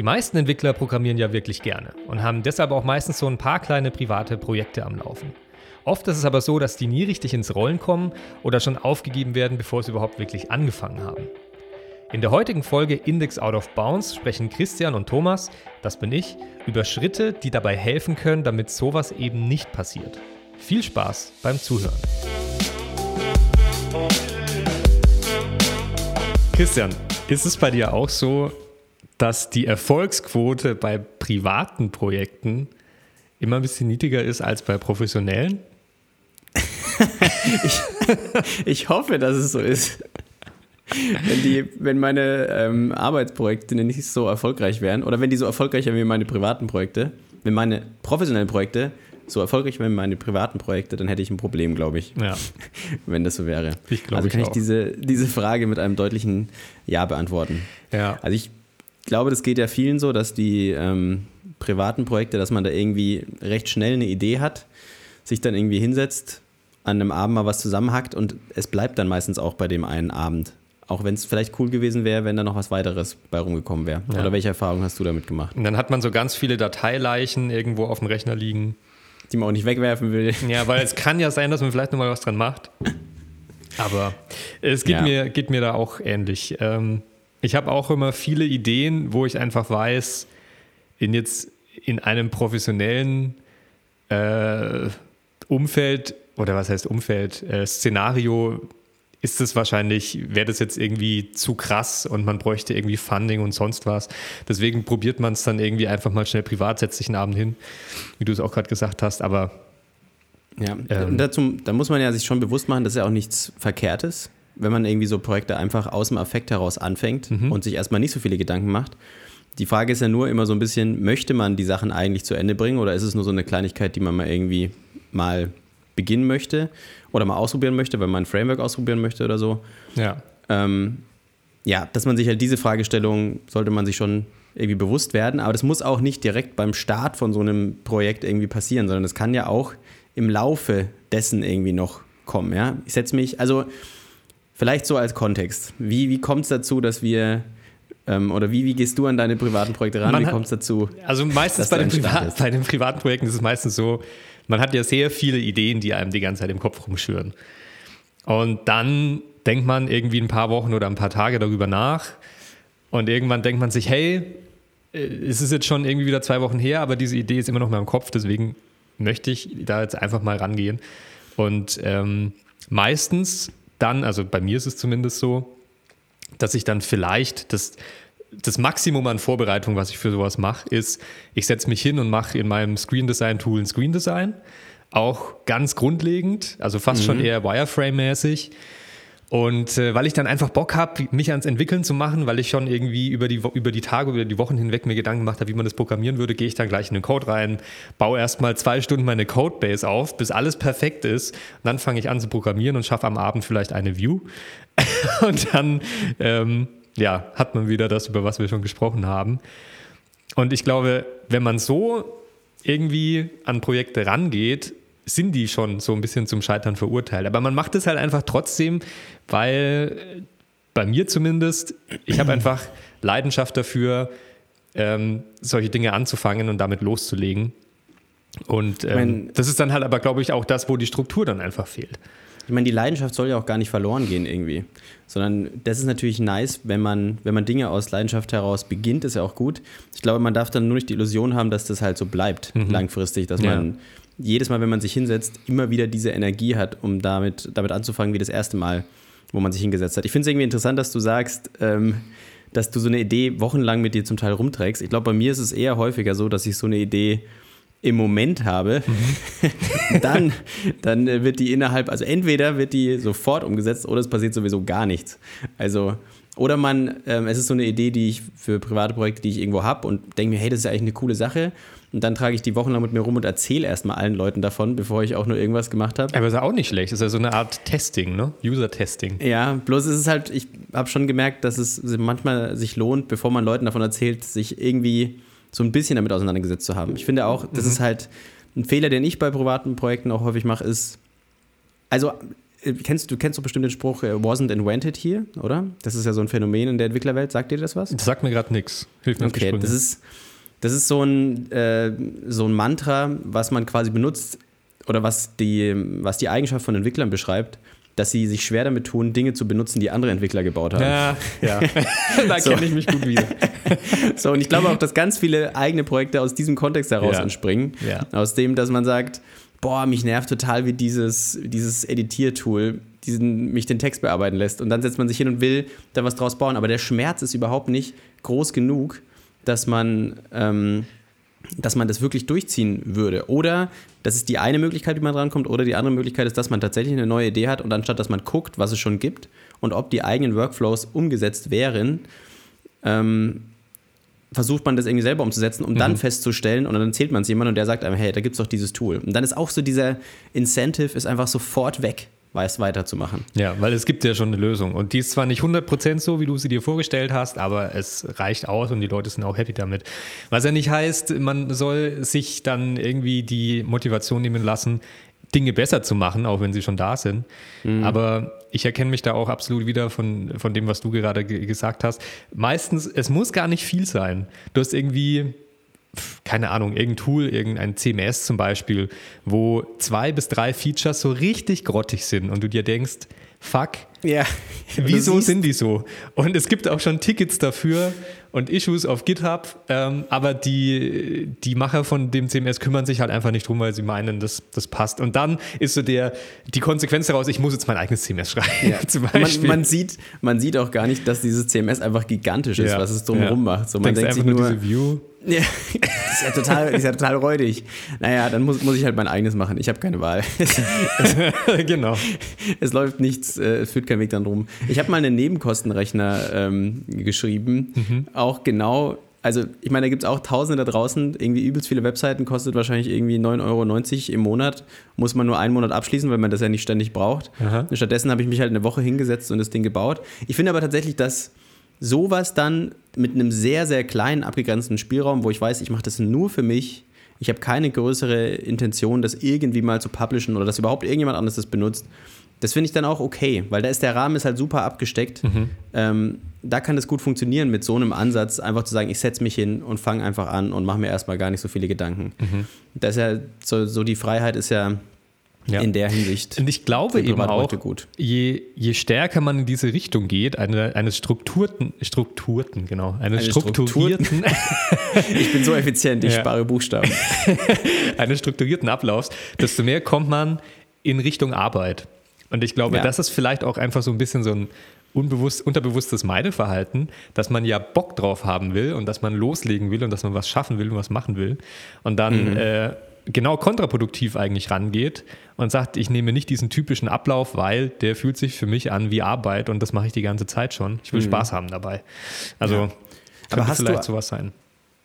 Die meisten Entwickler programmieren ja wirklich gerne und haben deshalb auch meistens so ein paar kleine private Projekte am Laufen. Oft ist es aber so, dass die nie richtig ins Rollen kommen oder schon aufgegeben werden, bevor sie überhaupt wirklich angefangen haben. In der heutigen Folge Index Out of Bounds sprechen Christian und Thomas, das bin ich, über Schritte, die dabei helfen können, damit sowas eben nicht passiert. Viel Spaß beim Zuhören. Christian, ist es bei dir auch so, dass die Erfolgsquote bei privaten Projekten immer ein bisschen niedriger ist als bei professionellen? ich, ich hoffe, dass es so ist. Wenn, die, wenn meine ähm, Arbeitsprojekte nicht so erfolgreich wären oder wenn die so erfolgreich wären wie meine privaten Projekte, wenn meine professionellen Projekte so erfolgreich wären wie meine privaten Projekte, dann hätte ich ein Problem, glaube ich. Ja. wenn das so wäre. Ich glaube, also kann ich, ich diese, diese Frage mit einem deutlichen Ja beantworten. Ja. Also ich glaube, das geht ja vielen so, dass die ähm, privaten Projekte, dass man da irgendwie recht schnell eine Idee hat, sich dann irgendwie hinsetzt, an einem Abend mal was zusammenhackt und es bleibt dann meistens auch bei dem einen Abend. Auch wenn es vielleicht cool gewesen wäre, wenn da noch was weiteres bei rumgekommen wäre. Ja. Oder welche Erfahrungen hast du damit gemacht? Und dann hat man so ganz viele Dateileichen irgendwo auf dem Rechner liegen. Die man auch nicht wegwerfen will. Ja, weil es kann ja sein, dass man vielleicht nochmal was dran macht. Aber es geht, ja. mir, geht mir da auch ähnlich. Ähm, ich habe auch immer viele Ideen, wo ich einfach weiß, in jetzt in einem professionellen äh, Umfeld oder was heißt Umfeld, äh, Szenario ist es wahrscheinlich, wäre das jetzt irgendwie zu krass und man bräuchte irgendwie Funding und sonst was. Deswegen probiert man es dann irgendwie einfach mal schnell privat, setzt sich einen Abend hin, wie du es auch gerade gesagt hast, aber. Ja, ähm, dazu, da muss man ja sich schon bewusst machen, das ist ja auch nichts Verkehrtes, wenn man irgendwie so Projekte einfach aus dem Affekt heraus anfängt mhm. und sich erstmal nicht so viele Gedanken macht. Die Frage ist ja nur immer so ein bisschen, möchte man die Sachen eigentlich zu Ende bringen oder ist es nur so eine Kleinigkeit, die man mal irgendwie mal beginnen möchte oder mal ausprobieren möchte, wenn man ein Framework ausprobieren möchte oder so. Ja. Ähm, ja, dass man sich halt diese Fragestellung sollte man sich schon irgendwie bewusst werden, aber das muss auch nicht direkt beim Start von so einem Projekt irgendwie passieren, sondern das kann ja auch im Laufe dessen irgendwie noch kommen. Ja? Ich setze mich, also vielleicht so als Kontext. Wie, wie kommt es dazu, dass wir ähm, oder wie, wie gehst du an deine privaten Projekte ran? Man wie kommt es dazu? Also meistens bei den, bei den privaten Projekten ist es meistens so, man hat ja sehr viele Ideen, die einem die ganze Zeit im Kopf rumschüren. Und dann denkt man irgendwie ein paar Wochen oder ein paar Tage darüber nach. Und irgendwann denkt man sich, hey, äh, es ist jetzt schon irgendwie wieder zwei Wochen her, aber diese Idee ist immer noch in meinem Kopf, deswegen möchte ich da jetzt einfach mal rangehen. Und ähm, meistens dann, also bei mir ist es zumindest so, dass ich dann vielleicht das das Maximum an Vorbereitung, was ich für sowas mache, ist, ich setze mich hin und mache in meinem Screen Design Tool ein Screen Design. Auch ganz grundlegend, also fast mhm. schon eher Wireframe-mäßig. Und äh, weil ich dann einfach Bock habe, mich ans Entwickeln zu machen, weil ich schon irgendwie über die, über die Tage, über die Wochen hinweg mir Gedanken gemacht habe, wie man das programmieren würde, gehe ich dann gleich in den Code rein, baue erstmal zwei Stunden meine Codebase auf, bis alles perfekt ist. Und dann fange ich an zu programmieren und schaffe am Abend vielleicht eine View. und dann ähm, ja, hat man wieder das, über was wir schon gesprochen haben. Und ich glaube, wenn man so irgendwie an Projekte rangeht, sind die schon so ein bisschen zum Scheitern verurteilt. Aber man macht es halt einfach trotzdem, weil bei mir zumindest, ich habe einfach Leidenschaft dafür, ähm, solche Dinge anzufangen und damit loszulegen. Und ähm, das ist dann halt aber, glaube ich, auch das, wo die Struktur dann einfach fehlt. Ich meine, die Leidenschaft soll ja auch gar nicht verloren gehen irgendwie. Sondern das ist natürlich nice, wenn man, wenn man Dinge aus Leidenschaft heraus beginnt, ist ja auch gut. Ich glaube, man darf dann nur nicht die Illusion haben, dass das halt so bleibt, mhm. langfristig, dass ja. man jedes Mal, wenn man sich hinsetzt, immer wieder diese Energie hat, um damit, damit anzufangen, wie das erste Mal, wo man sich hingesetzt hat. Ich finde es irgendwie interessant, dass du sagst, ähm, dass du so eine Idee wochenlang mit dir zum Teil rumträgst. Ich glaube, bei mir ist es eher häufiger so, dass ich so eine Idee im Moment habe, mhm. dann, dann wird die innerhalb, also entweder wird die sofort umgesetzt oder es passiert sowieso gar nichts. Also, oder man, ähm, es ist so eine Idee, die ich für private Projekte, die ich irgendwo habe und denke mir, hey, das ist ja eigentlich eine coole Sache. Und dann trage ich die wochenlang mit mir rum und erzähle erstmal allen Leuten davon, bevor ich auch nur irgendwas gemacht habe. Aber ist ja auch nicht schlecht. Ist ja so eine Art Testing, ne? User-Testing. Ja, bloß ist es halt, ich habe schon gemerkt, dass es manchmal sich lohnt, bevor man Leuten davon erzählt, sich irgendwie so ein bisschen damit auseinandergesetzt zu haben. Ich finde auch, das mhm. ist halt ein Fehler, den ich bei privaten Projekten auch häufig mache, ist, also äh, kennst du kennst doch bestimmt den Spruch, äh, wasn't invented here, oder? Das ist ja so ein Phänomen in der Entwicklerwelt. Sagt dir das was? Das sagt mir gerade nichts. Hilf mir Okay, das ist, das ist so ein, äh, so ein Mantra, was man quasi benutzt oder was die, was die Eigenschaft von Entwicklern beschreibt, dass sie sich schwer damit tun, Dinge zu benutzen, die andere Entwickler gebaut haben. Ja, ja. da so. kenne ich mich gut wieder. so, und ich glaube auch, dass ganz viele eigene Projekte aus diesem Kontext heraus ja. entspringen. Ja. Aus dem, dass man sagt, boah, mich nervt total, wie dieses, dieses Editiertool diesen, mich den Text bearbeiten lässt. Und dann setzt man sich hin und will da was draus bauen. Aber der Schmerz ist überhaupt nicht groß genug, dass man, ähm, dass man das wirklich durchziehen würde. Oder das ist die eine Möglichkeit, wie man drankommt. Oder die andere Möglichkeit ist, dass man tatsächlich eine neue Idee hat und anstatt, dass man guckt, was es schon gibt und ob die eigenen Workflows umgesetzt wären, ähm, versucht man das irgendwie selber umzusetzen, um mhm. dann festzustellen und dann erzählt man es jemandem und der sagt einem, hey, da gibt es doch dieses Tool. Und dann ist auch so dieser Incentive ist einfach sofort weg weiß weiterzumachen. Ja, weil es gibt ja schon eine Lösung. Und die ist zwar nicht 100% so, wie du sie dir vorgestellt hast, aber es reicht aus und die Leute sind auch happy damit. Was ja nicht heißt, man soll sich dann irgendwie die Motivation nehmen lassen, Dinge besser zu machen, auch wenn sie schon da sind. Mhm. Aber ich erkenne mich da auch absolut wieder von, von dem, was du gerade gesagt hast. Meistens, es muss gar nicht viel sein. Du hast irgendwie, keine Ahnung, irgendein Tool, irgendein CMS zum Beispiel, wo zwei bis drei Features so richtig grottig sind und du dir denkst, fuck, ja. wieso sind die so? Und es gibt auch schon Tickets dafür, und Issues auf GitHub, ähm, aber die, die Macher von dem CMS kümmern sich halt einfach nicht drum, weil sie meinen, das, das passt. Und dann ist so der, die Konsequenz daraus, ich muss jetzt mein eigenes CMS schreiben. Ja. zum Beispiel. Man, man, sieht, man sieht auch gar nicht, dass dieses CMS einfach gigantisch ist, ja. was es drumherum ja. macht. So, man Denkst denkt sich nur, diese View. Ja, ist ja total, ist ja total räudig. Naja, dann muss, muss ich halt mein eigenes machen. Ich habe keine Wahl. genau. Es läuft nichts, äh, es führt kein Weg dann drum. Ich habe mal einen Nebenkostenrechner ähm, geschrieben, mhm auch genau, also ich meine, da gibt es auch Tausende da draußen, irgendwie übelst viele Webseiten, kostet wahrscheinlich irgendwie 9,90 Euro im Monat, muss man nur einen Monat abschließen, weil man das ja nicht ständig braucht. Stattdessen habe ich mich halt eine Woche hingesetzt und das Ding gebaut. Ich finde aber tatsächlich, dass sowas dann mit einem sehr, sehr kleinen, abgegrenzten Spielraum, wo ich weiß, ich mache das nur für mich, ich habe keine größere Intention, das irgendwie mal zu publishen oder dass überhaupt irgendjemand anderes das benutzt, das finde ich dann auch okay, weil da ist der Rahmen ist halt super abgesteckt. Mhm. Ähm, da kann es gut funktionieren mit so einem Ansatz, einfach zu sagen, ich setze mich hin und fange einfach an und mache mir erstmal gar nicht so viele Gedanken. Mhm. Das ist ja so, so die Freiheit ist ja, ja. in der Hinsicht. Und ich glaube eben auch, gut. Je, je stärker man in diese Richtung geht, eine, eines strukturierten, strukturierten, genau, eines eine strukturierten. ich bin so effizient, ich ja. spare Buchstaben. eines strukturierten Ablaufs, desto mehr kommt man in Richtung Arbeit. Und ich glaube, ja. das ist vielleicht auch einfach so ein bisschen so ein unbewusst, unterbewusstes Meideverhalten, dass man ja Bock drauf haben will und dass man loslegen will und dass man was schaffen will und was machen will. Und dann mhm. äh, genau kontraproduktiv eigentlich rangeht und sagt, ich nehme nicht diesen typischen Ablauf, weil der fühlt sich für mich an wie Arbeit und das mache ich die ganze Zeit schon. Ich will mhm. Spaß haben dabei. Also ja. Aber hast vielleicht du, sowas sein.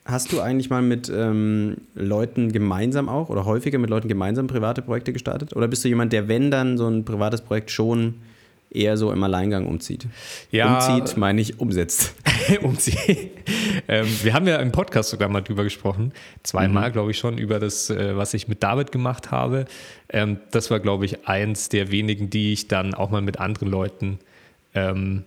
Hast du eigentlich mal mit ähm, Leuten gemeinsam auch oder häufiger mit Leuten gemeinsam private Projekte gestartet? Oder bist du jemand, der, wenn dann so ein privates Projekt schon eher so im Alleingang umzieht? Ja, umzieht, meine ich, umsetzt. umzieht. Ähm, wir haben ja im Podcast sogar mal drüber gesprochen. Zweimal, mhm. glaube ich, schon über das, äh, was ich mit David gemacht habe. Ähm, das war, glaube ich, eins der wenigen, die ich dann auch mal mit anderen Leuten ähm,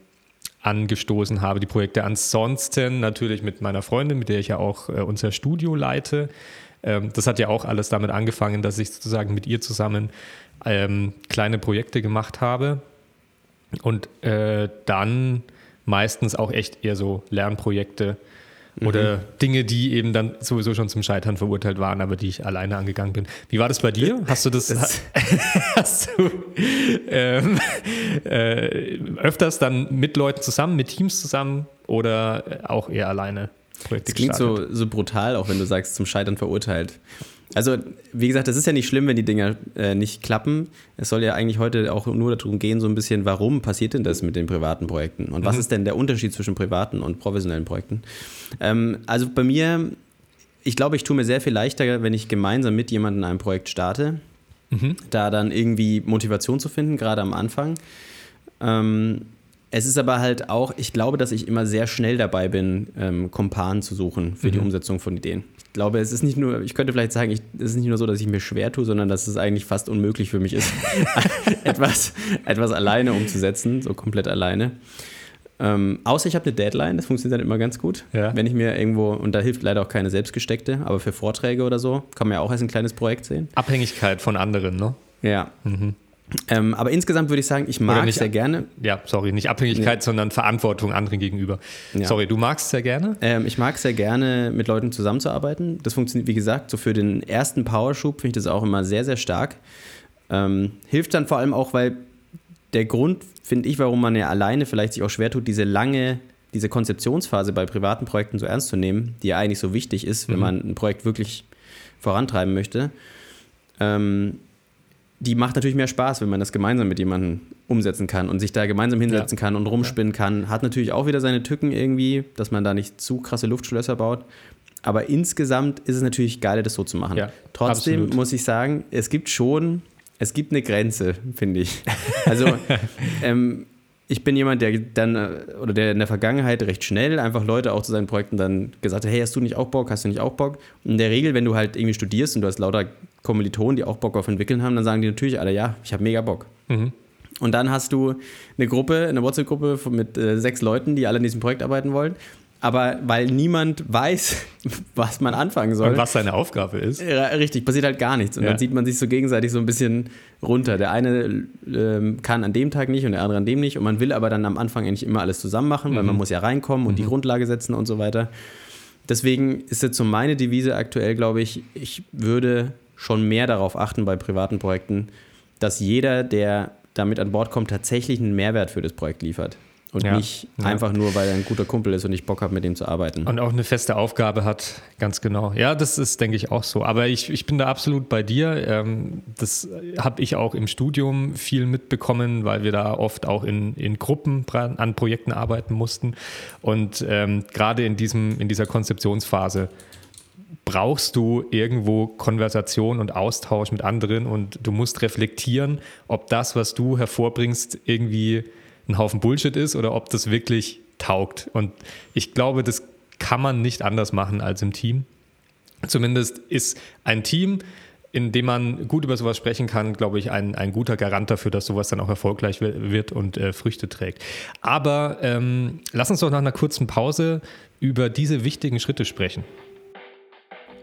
angestoßen habe, die Projekte. Ansonsten natürlich mit meiner Freundin, mit der ich ja auch äh, unser Studio leite. Ähm, das hat ja auch alles damit angefangen, dass ich sozusagen mit ihr zusammen ähm, kleine Projekte gemacht habe und äh, dann meistens auch echt eher so Lernprojekte oder mhm. Dinge, die eben dann sowieso schon zum Scheitern verurteilt waren, aber die ich alleine angegangen bin. Wie war das bei dir? Hast du das, das hast du ähm, äh, öfters dann mit Leuten zusammen, mit Teams zusammen oder auch eher alleine? Projekte das klingt so, so brutal, auch wenn du sagst, zum Scheitern verurteilt. Also, wie gesagt, das ist ja nicht schlimm, wenn die Dinger äh, nicht klappen. Es soll ja eigentlich heute auch nur darum gehen, so ein bisschen, warum passiert denn das mit den privaten Projekten? Und mhm. was ist denn der Unterschied zwischen privaten und professionellen Projekten? Ähm, also bei mir, ich glaube, ich tue mir sehr viel leichter, wenn ich gemeinsam mit jemandem ein Projekt starte, mhm. da dann irgendwie Motivation zu finden, gerade am Anfang. Ähm, es ist aber halt auch, ich glaube, dass ich immer sehr schnell dabei bin, ähm, Kompanen zu suchen für mhm. die Umsetzung von Ideen glaube, es ist nicht nur, ich könnte vielleicht sagen, ich, es ist nicht nur so, dass ich mir schwer tue, sondern dass es eigentlich fast unmöglich für mich ist, etwas, etwas alleine umzusetzen, so komplett alleine. Ähm, außer ich habe eine Deadline, das funktioniert dann immer ganz gut. Ja. Wenn ich mir irgendwo, und da hilft leider auch keine selbstgesteckte, aber für Vorträge oder so, kann man ja auch als ein kleines Projekt sehen. Abhängigkeit von anderen, ne? Ja. Mhm. Ähm, aber insgesamt würde ich sagen, ich mag nicht, sehr gerne. Ja, sorry, nicht Abhängigkeit, nee. sondern Verantwortung anderen gegenüber. Ja. Sorry, du magst sehr gerne? Ähm, ich mag sehr gerne, mit Leuten zusammenzuarbeiten. Das funktioniert, wie gesagt, so für den ersten Powerschub finde ich das auch immer sehr, sehr stark. Ähm, hilft dann vor allem auch, weil der Grund, finde ich, warum man ja alleine vielleicht sich auch schwer tut, diese lange, diese Konzeptionsphase bei privaten Projekten so ernst zu nehmen, die ja eigentlich so wichtig ist, wenn mhm. man ein Projekt wirklich vorantreiben möchte. Ähm, die macht natürlich mehr Spaß, wenn man das gemeinsam mit jemandem umsetzen kann und sich da gemeinsam hinsetzen ja. kann und rumspinnen kann. Hat natürlich auch wieder seine Tücken irgendwie, dass man da nicht zu krasse Luftschlösser baut. Aber insgesamt ist es natürlich geil, das so zu machen. Ja, Trotzdem absolut. muss ich sagen, es gibt schon, es gibt eine Grenze, finde ich. Also ähm, ich bin jemand, der dann äh, oder der in der Vergangenheit recht schnell einfach Leute auch zu seinen Projekten dann gesagt hat, hey, hast du nicht auch Bock, hast du nicht auch Bock? Und in der Regel, wenn du halt irgendwie studierst und du hast lauter Kommilitonen, die auch Bock auf entwickeln haben, dann sagen die natürlich alle, ja, ich habe mega Bock. Mhm. Und dann hast du eine Gruppe, eine WhatsApp-Gruppe mit äh, sechs Leuten, die alle in diesem Projekt arbeiten wollen. Aber weil niemand weiß, was man anfangen soll. Und was seine Aufgabe ist. richtig, passiert halt gar nichts. Und ja. dann sieht man sich so gegenseitig so ein bisschen runter. Der eine ähm, kann an dem Tag nicht und der andere an dem nicht. Und man will aber dann am Anfang eigentlich immer alles zusammen machen, mhm. weil man muss ja reinkommen und mhm. die Grundlage setzen und so weiter. Deswegen ist jetzt so meine Devise aktuell, glaube ich, ich würde schon mehr darauf achten bei privaten Projekten, dass jeder, der damit an Bord kommt, tatsächlich einen Mehrwert für das Projekt liefert. Und ja, nicht ja. einfach nur, weil er ein guter Kumpel ist und ich Bock habe, mit dem zu arbeiten. Und auch eine feste Aufgabe hat, ganz genau. Ja, das ist, denke ich, auch so. Aber ich, ich bin da absolut bei dir. Ähm, das habe ich auch im Studium viel mitbekommen, weil wir da oft auch in, in Gruppen an Projekten arbeiten mussten. Und ähm, gerade in, diesem, in dieser Konzeptionsphase brauchst du irgendwo Konversation und Austausch mit anderen und du musst reflektieren, ob das, was du hervorbringst, irgendwie ein Haufen Bullshit ist oder ob das wirklich taugt. Und ich glaube, das kann man nicht anders machen als im Team. Zumindest ist ein Team, in dem man gut über sowas sprechen kann, glaube ich, ein, ein guter Garant dafür, dass sowas dann auch erfolgreich wird und äh, Früchte trägt. Aber ähm, lass uns doch nach einer kurzen Pause über diese wichtigen Schritte sprechen.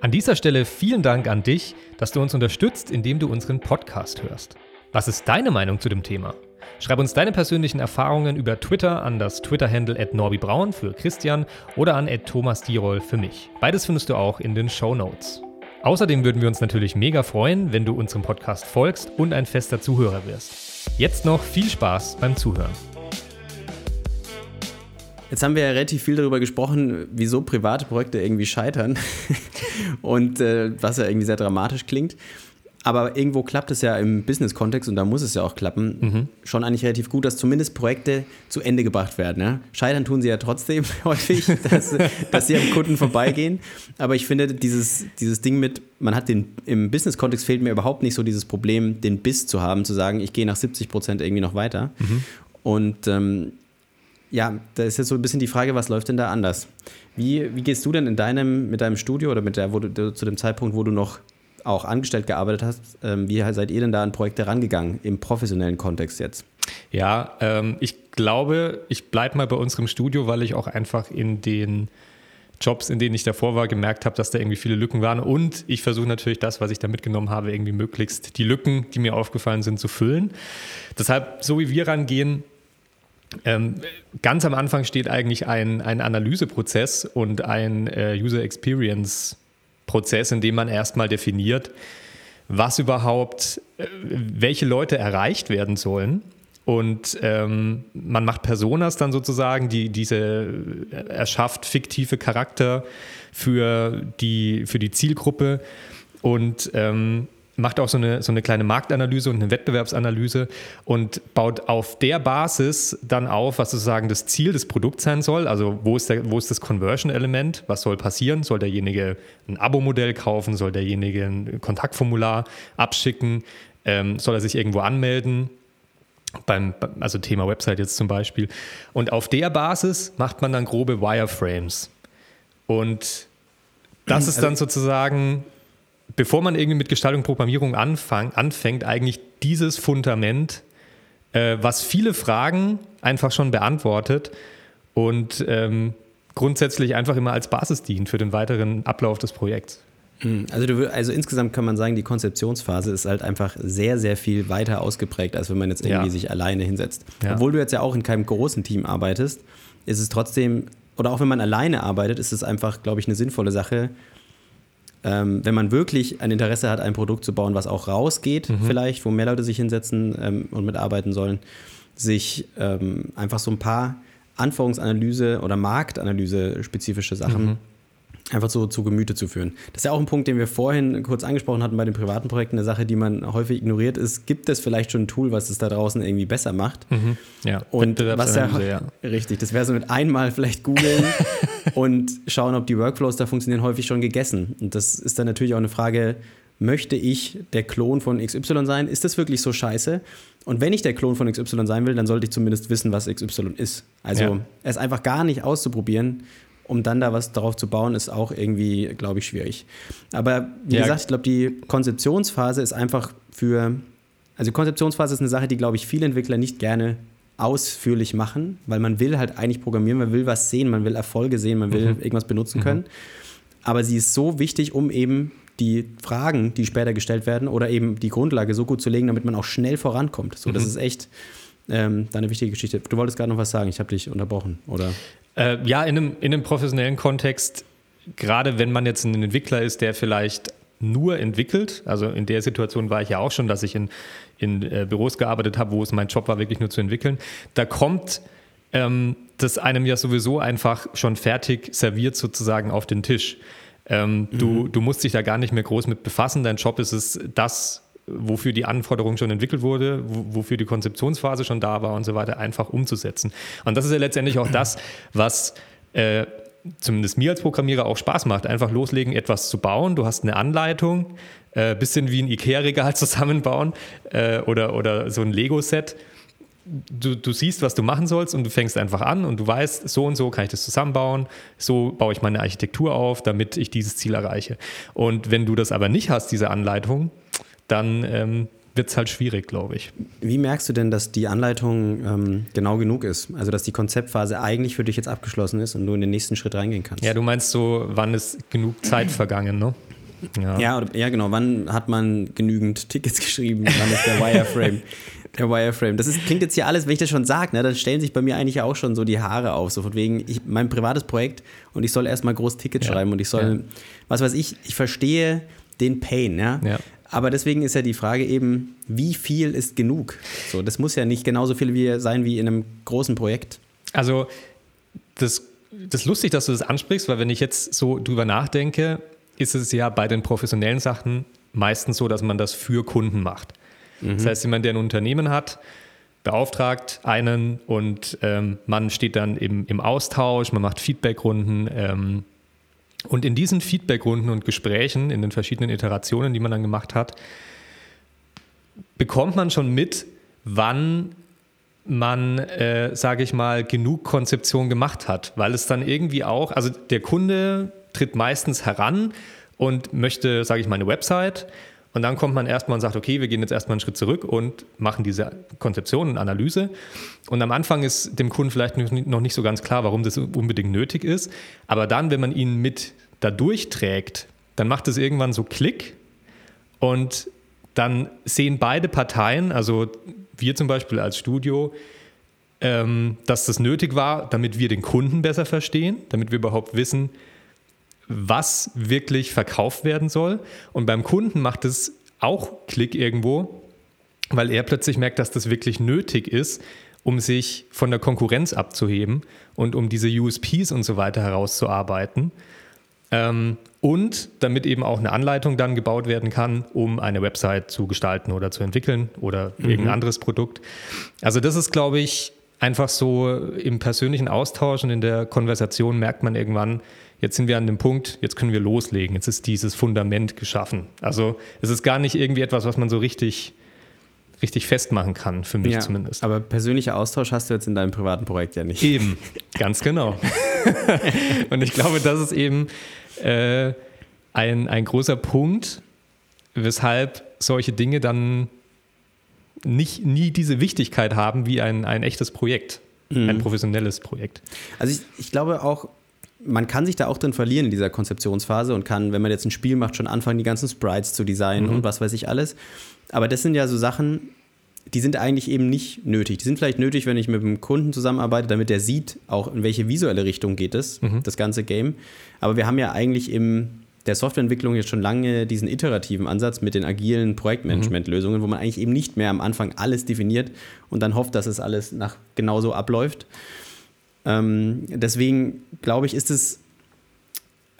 An dieser Stelle vielen Dank an dich, dass du uns unterstützt, indem du unseren Podcast hörst. Was ist deine Meinung zu dem Thema? Schreib uns deine persönlichen Erfahrungen über Twitter an das Twitter-Handle at norbibraun für Christian oder an at Thomas Dierol für mich. Beides findest du auch in den Show Notes. Außerdem würden wir uns natürlich mega freuen, wenn du unserem Podcast folgst und ein fester Zuhörer wirst. Jetzt noch viel Spaß beim Zuhören. Jetzt haben wir ja relativ viel darüber gesprochen, wieso private Projekte irgendwie scheitern und äh, was ja irgendwie sehr dramatisch klingt. Aber irgendwo klappt es ja im Business-Kontext und da muss es ja auch klappen. Mhm. Schon eigentlich relativ gut, dass zumindest Projekte zu Ende gebracht werden. Ja? Scheitern tun sie ja trotzdem häufig, dass, dass, sie am Kunden vorbeigehen. Aber ich finde, dieses, dieses Ding mit, man hat den, im Business-Kontext fehlt mir überhaupt nicht so dieses Problem, den Biss zu haben, zu sagen, ich gehe nach 70 Prozent irgendwie noch weiter. Mhm. Und ähm, ja, da ist jetzt so ein bisschen die Frage, was läuft denn da anders? Wie, wie gehst du denn in deinem, mit deinem Studio oder mit der, wo du, zu dem Zeitpunkt, wo du noch auch angestellt gearbeitet hast, ähm, wie seid ihr denn da an Projekte rangegangen, im professionellen Kontext jetzt? Ja, ähm, ich glaube, ich bleibe mal bei unserem Studio, weil ich auch einfach in den Jobs, in denen ich davor war, gemerkt habe, dass da irgendwie viele Lücken waren. Und ich versuche natürlich das, was ich da mitgenommen habe, irgendwie möglichst die Lücken, die mir aufgefallen sind, zu füllen. Deshalb, so wie wir rangehen, ähm, ganz am Anfang steht eigentlich ein, ein Analyseprozess und ein äh, User Experience Prozess, in dem man erstmal definiert, was überhaupt, äh, welche Leute erreicht werden sollen. Und ähm, man macht Personas dann sozusagen, die diese äh, erschafft fiktive Charakter für die, für die Zielgruppe und ähm, macht auch so eine, so eine kleine Marktanalyse und eine Wettbewerbsanalyse und baut auf der Basis dann auf, was sozusagen das Ziel des Produkts sein soll. Also wo ist, der, wo ist das Conversion-Element? Was soll passieren? Soll derjenige ein Abo-Modell kaufen? Soll derjenige ein Kontaktformular abschicken? Ähm, soll er sich irgendwo anmelden? Beim, also Thema Website jetzt zum Beispiel. Und auf der Basis macht man dann grobe Wireframes. Und das ist also, dann sozusagen, bevor man irgendwie mit Gestaltung und Programmierung anfang, anfängt, eigentlich dieses Fundament, äh, was viele Fragen einfach schon beantwortet und ähm, grundsätzlich einfach immer als Basis dient für den weiteren Ablauf des Projekts. Hm, also, du, also insgesamt kann man sagen, die Konzeptionsphase ist halt einfach sehr, sehr viel weiter ausgeprägt, als wenn man jetzt irgendwie ja. sich alleine hinsetzt. Ja. Obwohl du jetzt ja auch in keinem großen Team arbeitest, ist es trotzdem, oder auch wenn man alleine arbeitet, ist es einfach, glaube ich, eine sinnvolle Sache, ähm, wenn man wirklich ein Interesse hat, ein Produkt zu bauen, was auch rausgeht, mhm. vielleicht, wo mehr Leute sich hinsetzen ähm, und mitarbeiten sollen, sich ähm, einfach so ein paar Anforderungsanalyse oder Marktanalyse spezifische Sachen mhm einfach so zu Gemüte zu führen. Das ist ja auch ein Punkt, den wir vorhin kurz angesprochen hatten bei den privaten Projekten. Eine Sache, die man häufig ignoriert ist, gibt es vielleicht schon ein Tool, was es da draußen irgendwie besser macht? Mhm. Ja, und was ja, ja, richtig, das wäre so mit einmal vielleicht googeln und schauen, ob die Workflows da funktionieren, häufig schon gegessen. Und das ist dann natürlich auch eine Frage, möchte ich der Klon von XY sein? Ist das wirklich so scheiße? Und wenn ich der Klon von XY sein will, dann sollte ich zumindest wissen, was XY ist. Also ja. es einfach gar nicht auszuprobieren um dann da was darauf zu bauen, ist auch irgendwie, glaube ich, schwierig. Aber wie ja. gesagt, ich glaube, die Konzeptionsphase ist einfach für, also die Konzeptionsphase ist eine Sache, die, glaube ich, viele Entwickler nicht gerne ausführlich machen, weil man will halt eigentlich programmieren, man will was sehen, man will Erfolge sehen, man will mhm. irgendwas benutzen mhm. können. Aber sie ist so wichtig, um eben die Fragen, die später gestellt werden, oder eben die Grundlage so gut zu legen, damit man auch schnell vorankommt. So, mhm. das ist echt ähm, eine wichtige Geschichte. Du wolltest gerade noch was sagen, ich habe dich unterbrochen, oder? Äh, ja, in einem, in einem professionellen Kontext, gerade wenn man jetzt ein Entwickler ist, der vielleicht nur entwickelt, also in der Situation war ich ja auch schon, dass ich in, in äh, Büros gearbeitet habe, wo es mein Job war, wirklich nur zu entwickeln, da kommt ähm, das einem ja sowieso einfach schon fertig serviert sozusagen auf den Tisch. Ähm, mhm. du, du musst dich da gar nicht mehr groß mit befassen. Dein Job ist es, das wofür die Anforderung schon entwickelt wurde, wofür die Konzeptionsphase schon da war und so weiter, einfach umzusetzen. Und das ist ja letztendlich auch das, was äh, zumindest mir als Programmierer auch Spaß macht. Einfach loslegen, etwas zu bauen. Du hast eine Anleitung, äh, bisschen wie ein Ikea-Regal zusammenbauen äh, oder, oder so ein Lego-Set. Du, du, siehst, was du machen sollst und du fängst einfach an und du weißt, so und so kann ich das zusammenbauen, so baue ich meine Architektur auf, damit ich dieses Ziel erreiche. Und wenn du das aber nicht hast, diese Anleitung, dann ähm, wird es halt schwierig, glaube ich. Wie merkst du denn, dass die Anleitung ähm, genau genug ist? Also, dass die Konzeptphase eigentlich für dich jetzt abgeschlossen ist und du in den nächsten Schritt reingehen kannst? Ja, du meinst so, wann ist genug Zeit vergangen, ne? Ja. Ja, oder, ja, genau. Wann hat man genügend Tickets geschrieben? Wann ist der Wireframe? der Wireframe. Das ist, klingt jetzt hier alles, wenn ich das schon sage, ne, dann stellen sich bei mir eigentlich auch schon so die Haare auf. So von wegen, ich, mein privates Projekt und ich soll erstmal groß Tickets ja. schreiben und ich soll, ja. was weiß ich, ich verstehe den Pain, ja. ja. Aber deswegen ist ja die Frage eben, wie viel ist genug? So, das muss ja nicht genauso viel wie, sein wie in einem großen Projekt. Also, das, das ist lustig, dass du das ansprichst, weil wenn ich jetzt so drüber nachdenke, ist es ja bei den professionellen Sachen meistens so, dass man das für Kunden macht. Mhm. Das heißt, jemand, der ein Unternehmen hat, beauftragt einen und ähm, man steht dann im, im Austausch, man macht Feedbackrunden, ähm, und in diesen Feedbackrunden und Gesprächen, in den verschiedenen Iterationen, die man dann gemacht hat, bekommt man schon mit, wann man, äh, sage ich mal, genug Konzeption gemacht hat, weil es dann irgendwie auch, also der Kunde tritt meistens heran und möchte, sage ich mal, eine Website und dann kommt man erstmal und sagt, okay, wir gehen jetzt erstmal einen Schritt zurück und machen diese Konzeption und Analyse. Und am Anfang ist dem Kunden vielleicht noch nicht so ganz klar, warum das unbedingt nötig ist. Aber dann, wenn man ihn mit da durchträgt, dann macht es irgendwann so Klick und dann sehen beide Parteien, also wir zum Beispiel als Studio, ähm, dass das nötig war, damit wir den Kunden besser verstehen, damit wir überhaupt wissen, was wirklich verkauft werden soll. Und beim Kunden macht es auch Klick irgendwo, weil er plötzlich merkt, dass das wirklich nötig ist, um sich von der Konkurrenz abzuheben und um diese USPs und so weiter herauszuarbeiten. Ähm, und damit eben auch eine Anleitung dann gebaut werden kann, um eine Website zu gestalten oder zu entwickeln oder mhm. irgendein anderes Produkt. Also das ist, glaube ich, einfach so im persönlichen Austausch und in der Konversation merkt man irgendwann, jetzt sind wir an dem Punkt, jetzt können wir loslegen, jetzt ist dieses Fundament geschaffen. Also es ist gar nicht irgendwie etwas, was man so richtig, richtig festmachen kann, für mich ja, zumindest. Aber persönlicher Austausch hast du jetzt in deinem privaten Projekt ja nicht. Eben, ganz genau. Und ich glaube, das ist eben äh, ein, ein großer Punkt, weshalb solche Dinge dann nicht, nie diese Wichtigkeit haben wie ein, ein echtes Projekt, mhm. ein professionelles Projekt. Also ich, ich glaube auch, man kann sich da auch drin verlieren in dieser Konzeptionsphase und kann, wenn man jetzt ein Spiel macht, schon anfangen, die ganzen Sprites zu designen mhm. und was weiß ich alles. Aber das sind ja so Sachen, die sind eigentlich eben nicht nötig. Die sind vielleicht nötig, wenn ich mit einem Kunden zusammenarbeite, damit der sieht, auch in welche visuelle Richtung geht es, mhm. das ganze Game. Aber wir haben ja eigentlich im der Softwareentwicklung jetzt schon lange diesen iterativen Ansatz mit den agilen Projektmanagement-Lösungen, wo man eigentlich eben nicht mehr am Anfang alles definiert und dann hofft, dass es alles nach genauso abläuft. Ähm, deswegen glaube ich, ist es,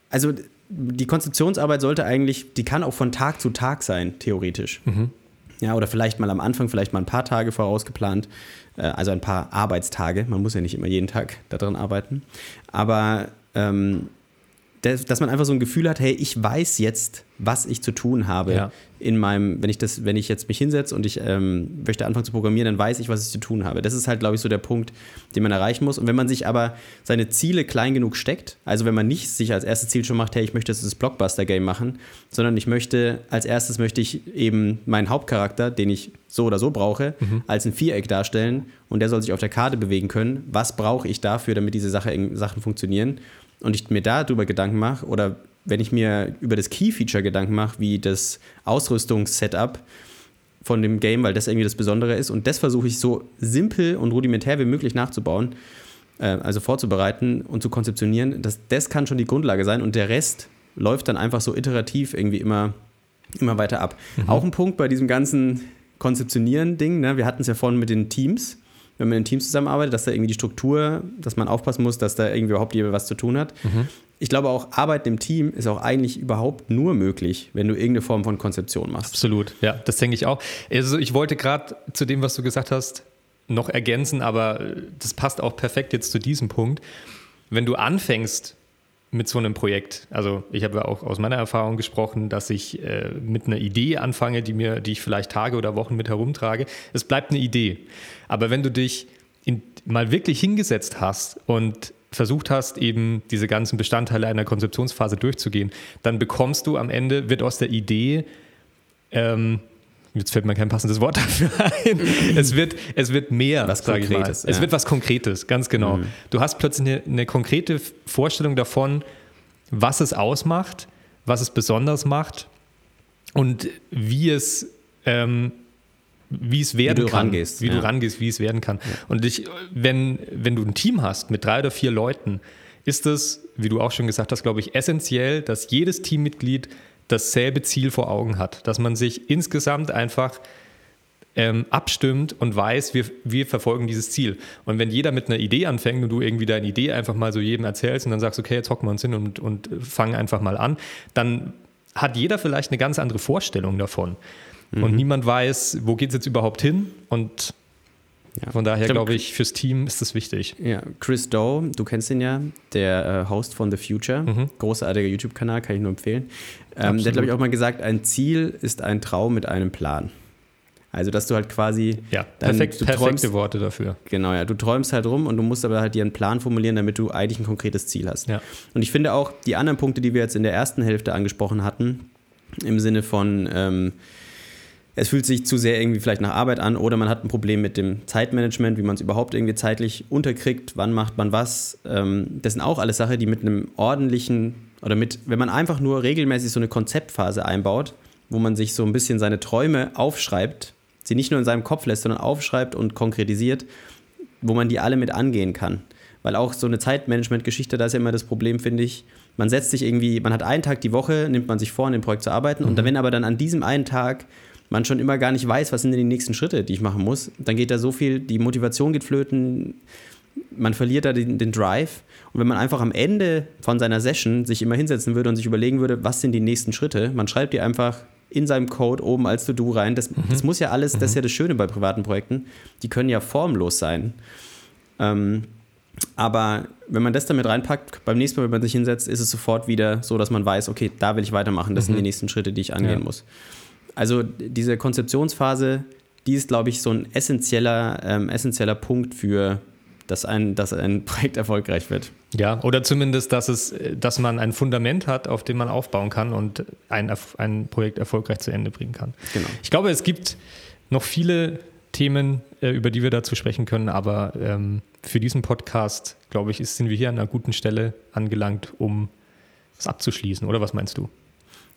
also die Konzeptionsarbeit sollte eigentlich, die kann auch von Tag zu Tag sein, theoretisch. Mhm. Ja, oder vielleicht mal am Anfang, vielleicht mal ein paar Tage vorausgeplant, äh, also ein paar Arbeitstage. Man muss ja nicht immer jeden Tag daran arbeiten. Aber ähm, dass man einfach so ein Gefühl hat, hey, ich weiß jetzt, was ich zu tun habe ja. in meinem, wenn ich das, wenn ich jetzt mich hinsetze und ich ähm, möchte anfangen zu programmieren, dann weiß ich, was ich zu tun habe. Das ist halt, glaube ich, so der Punkt, den man erreichen muss. Und wenn man sich aber seine Ziele klein genug steckt, also wenn man nicht sich als erstes Ziel schon macht, hey, ich möchte jetzt das Blockbuster-Game machen, sondern ich möchte, als erstes möchte ich eben meinen Hauptcharakter, den ich so oder so brauche, mhm. als ein Viereck darstellen und der soll sich auf der Karte bewegen können. Was brauche ich dafür, damit diese Sache, Sachen funktionieren? Und ich mir darüber Gedanken mache oder wenn ich mir über das Key-Feature Gedanken mache, wie das Ausrüstungssetup von dem Game, weil das irgendwie das Besondere ist und das versuche ich so simpel und rudimentär wie möglich nachzubauen, äh, also vorzubereiten und zu konzeptionieren, das, das kann schon die Grundlage sein und der Rest läuft dann einfach so iterativ irgendwie immer, immer weiter ab. Mhm. Auch ein Punkt bei diesem ganzen Konzeptionieren-Ding, ne? wir hatten es ja vorhin mit den Teams, wenn man in Teams zusammenarbeitet, dass da irgendwie die Struktur, dass man aufpassen muss, dass da irgendwie überhaupt jemand was zu tun hat. Mhm. Ich glaube auch, Arbeit im Team ist auch eigentlich überhaupt nur möglich, wenn du irgendeine Form von Konzeption machst. Absolut, ja, das denke ich auch. Also ich wollte gerade zu dem, was du gesagt hast, noch ergänzen, aber das passt auch perfekt jetzt zu diesem Punkt. Wenn du anfängst, mit so einem Projekt. Also ich habe ja auch aus meiner Erfahrung gesprochen, dass ich äh, mit einer Idee anfange, die mir, die ich vielleicht Tage oder Wochen mit herumtrage. Es bleibt eine Idee. Aber wenn du dich in, mal wirklich hingesetzt hast und versucht hast, eben diese ganzen Bestandteile einer Konzeptionsphase durchzugehen, dann bekommst du am Ende, wird aus der Idee ähm, jetzt fällt mir kein passendes Wort dafür ein. Es wird, es wird mehr, was Konkretes. Ja. Es wird was Konkretes, ganz genau. Mhm. Du hast plötzlich eine, eine, konkrete Vorstellung davon, was es ausmacht, was es besonders macht und wie es, ähm, wie es werden wie du kann. Rangehst, wie ja. du rangehst, wie es werden kann. Ja. Und ich, wenn, wenn du ein Team hast mit drei oder vier Leuten, ist es, wie du auch schon gesagt hast, glaube ich, essentiell, dass jedes Teammitglied dasselbe Ziel vor Augen hat, dass man sich insgesamt einfach ähm, abstimmt und weiß, wir, wir verfolgen dieses Ziel. Und wenn jeder mit einer Idee anfängt und du irgendwie deine Idee einfach mal so jedem erzählst und dann sagst, okay, jetzt hocken wir uns hin und, und fangen einfach mal an, dann hat jeder vielleicht eine ganz andere Vorstellung davon. Mhm. Und niemand weiß, wo geht es jetzt überhaupt hin und ja. Von daher glaube ich, fürs Team ist das wichtig. Ja, Chris Doe, du kennst ihn ja, der äh, Host von The Future, mhm. großartiger YouTube-Kanal, kann ich nur empfehlen. Ähm, der hat, glaube ich, auch mal gesagt, ein Ziel ist ein Traum mit einem Plan. Also, dass du halt quasi. Ja, perfekt, du perfekte träumst, Worte dafür. Genau, ja. Du träumst halt rum und du musst aber halt dir einen Plan formulieren, damit du eigentlich ein konkretes Ziel hast. Ja. Und ich finde auch, die anderen Punkte, die wir jetzt in der ersten Hälfte angesprochen hatten, im Sinne von. Ähm, es fühlt sich zu sehr irgendwie vielleicht nach Arbeit an oder man hat ein Problem mit dem Zeitmanagement, wie man es überhaupt irgendwie zeitlich unterkriegt, wann macht man was. Ähm, das sind auch alles Sachen, die mit einem ordentlichen oder mit, wenn man einfach nur regelmäßig so eine Konzeptphase einbaut, wo man sich so ein bisschen seine Träume aufschreibt, sie nicht nur in seinem Kopf lässt, sondern aufschreibt und konkretisiert, wo man die alle mit angehen kann. Weil auch so eine Zeitmanagement-Geschichte, da ist ja immer das Problem, finde ich, man setzt sich irgendwie, man hat einen Tag die Woche, nimmt man sich vor, an dem Projekt zu arbeiten mhm. und wenn aber dann an diesem einen Tag man schon immer gar nicht weiß, was sind denn die nächsten Schritte, die ich machen muss, dann geht da so viel, die Motivation geht flöten, man verliert da den, den, Drive. Und wenn man einfach am Ende von seiner Session sich immer hinsetzen würde und sich überlegen würde, was sind die nächsten Schritte, man schreibt die einfach in seinem Code oben als To-Do rein. Das, mhm. das, muss ja alles, das ist ja das Schöne bei privaten Projekten, die können ja formlos sein. Ähm, aber wenn man das damit reinpackt, beim nächsten Mal, wenn man sich hinsetzt, ist es sofort wieder so, dass man weiß, okay, da will ich weitermachen, das mhm. sind die nächsten Schritte, die ich angehen ja. muss. Also diese Konzeptionsphase, die ist, glaube ich, so ein essentieller, ähm, essentieller Punkt für dass ein, dass ein Projekt erfolgreich wird. Ja, oder zumindest, dass, es, dass man ein Fundament hat, auf dem man aufbauen kann und ein, ein Projekt erfolgreich zu Ende bringen kann. Genau. Ich glaube, es gibt noch viele Themen, äh, über die wir dazu sprechen können, aber ähm, für diesen Podcast, glaube ich, sind wir hier an einer guten Stelle angelangt, um es abzuschließen. Oder was meinst du?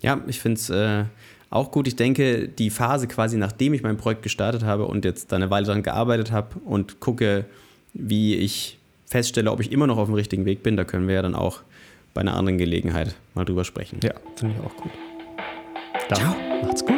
Ja, ich finde es äh, auch gut. Ich denke, die Phase quasi, nachdem ich mein Projekt gestartet habe und jetzt da eine Weile daran gearbeitet habe und gucke, wie ich feststelle, ob ich immer noch auf dem richtigen Weg bin, da können wir ja dann auch bei einer anderen Gelegenheit mal drüber sprechen. Ja, finde ich auch gut. Dann Ciao. macht's gut.